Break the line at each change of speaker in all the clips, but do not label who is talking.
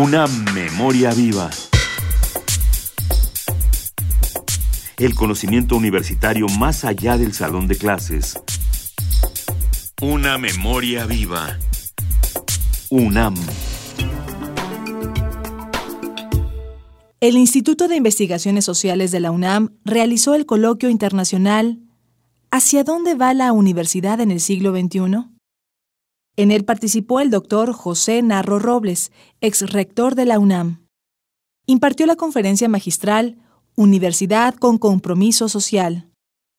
Una memoria viva. El conocimiento universitario más allá del salón de clases. Una memoria viva. UNAM.
El Instituto de Investigaciones Sociales de la UNAM realizó el coloquio internacional ¿Hacia dónde va la universidad en el siglo XXI? En él participó el doctor José Narro Robles, ex rector de la UNAM. Impartió la conferencia magistral Universidad con Compromiso Social.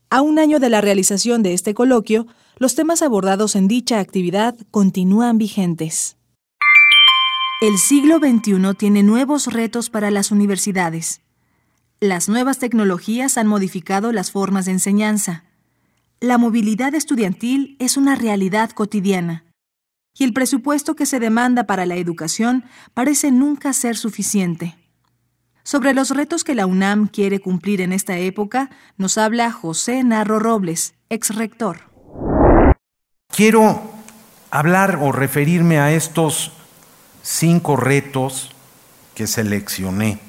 A un año de la realización de este coloquio, los temas abordados en dicha actividad continúan vigentes. El siglo XXI tiene nuevos retos para las universidades. Las nuevas tecnologías han modificado las formas de enseñanza. La movilidad estudiantil es una realidad cotidiana y el presupuesto que se demanda para la educación parece nunca ser suficiente. Sobre los retos que la UNAM quiere cumplir en esta época, nos habla José Narro Robles, ex rector.
Quiero hablar o referirme a estos cinco retos que seleccioné.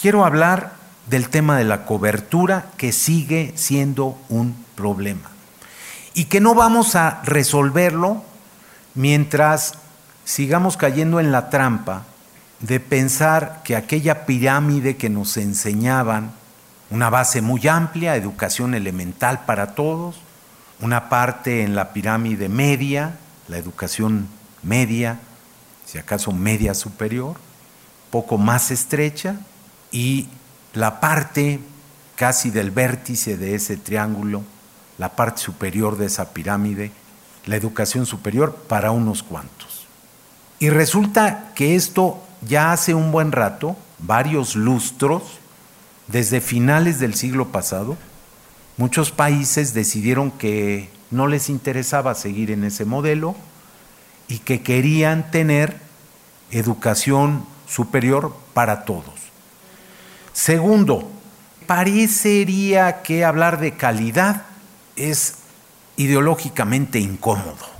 Quiero hablar del tema de la cobertura que sigue siendo un problema y que no vamos a resolverlo mientras sigamos cayendo en la trampa de pensar que aquella pirámide que nos enseñaban, una base muy amplia, educación elemental para todos, una parte en la pirámide media, la educación media, si acaso media superior, poco más estrecha, y la parte casi del vértice de ese triángulo, la parte superior de esa pirámide, la educación superior para unos cuantos. Y resulta que esto ya hace un buen rato, varios lustros, desde finales del siglo pasado, muchos países decidieron que no les interesaba seguir en ese modelo y que querían tener educación superior para todos. Segundo, parecería que hablar de calidad es ideológicamente incómodo.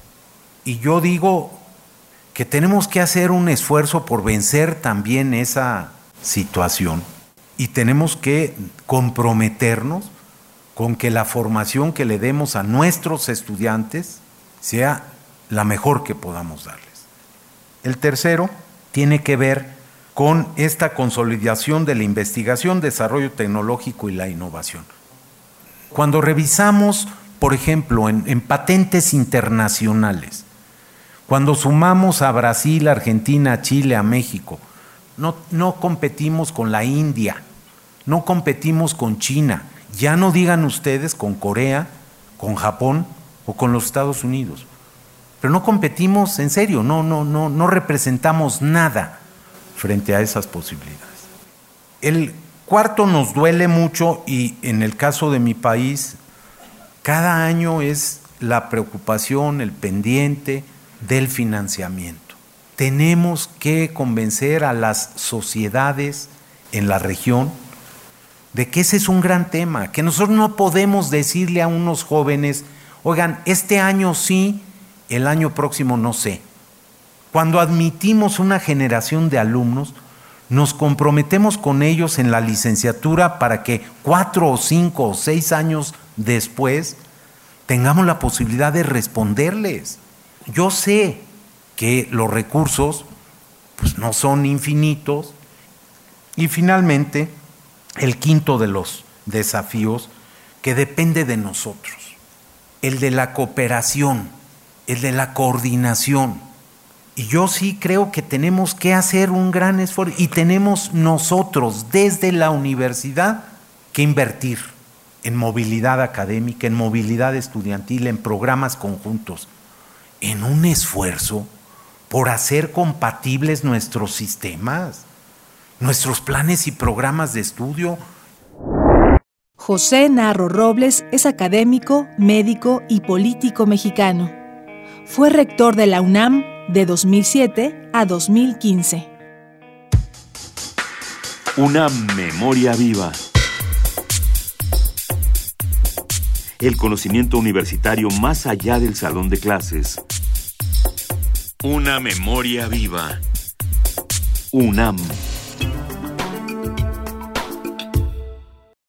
Y yo digo que tenemos que hacer un esfuerzo por vencer también esa situación y tenemos que comprometernos con que la formación que le demos a nuestros estudiantes sea la mejor que podamos darles. El tercero tiene que ver con esta consolidación de la investigación, desarrollo tecnológico y la innovación. Cuando revisamos por ejemplo, en, patentes internacionales, cuando sumamos a Brasil, Argentina, Chile, a México, no, no competimos con la India, no competimos con China, ya no digan ustedes con Corea, con Japón o con los Estados Unidos. Pero no competimos en serio, no, no, no, no representamos nada frente a esas posibilidades. El cuarto nos duele mucho y en el caso de mi país cada año es la preocupación, el pendiente del financiamiento. Tenemos que convencer a las sociedades en la región de que ese es un gran tema, que nosotros no podemos decirle a unos jóvenes, oigan, este año sí, el año próximo no sé. Cuando admitimos una generación de alumnos, nos comprometemos con ellos en la licenciatura para que cuatro o cinco o seis años después tengamos la posibilidad de responderles. Yo sé que los recursos pues, no son infinitos. Y finalmente, el quinto de los desafíos que depende de nosotros, el de la cooperación, el de la coordinación. Y yo sí creo que tenemos que hacer un gran esfuerzo y tenemos nosotros desde la universidad que invertir en movilidad académica, en movilidad estudiantil, en programas conjuntos, en un esfuerzo por hacer compatibles nuestros sistemas, nuestros planes y programas de estudio.
José Narro Robles es académico, médico y político mexicano. Fue rector de la UNAM de 2007 a 2015.
Una memoria viva. El conocimiento universitario más allá del salón de clases. Una memoria viva. UNAM.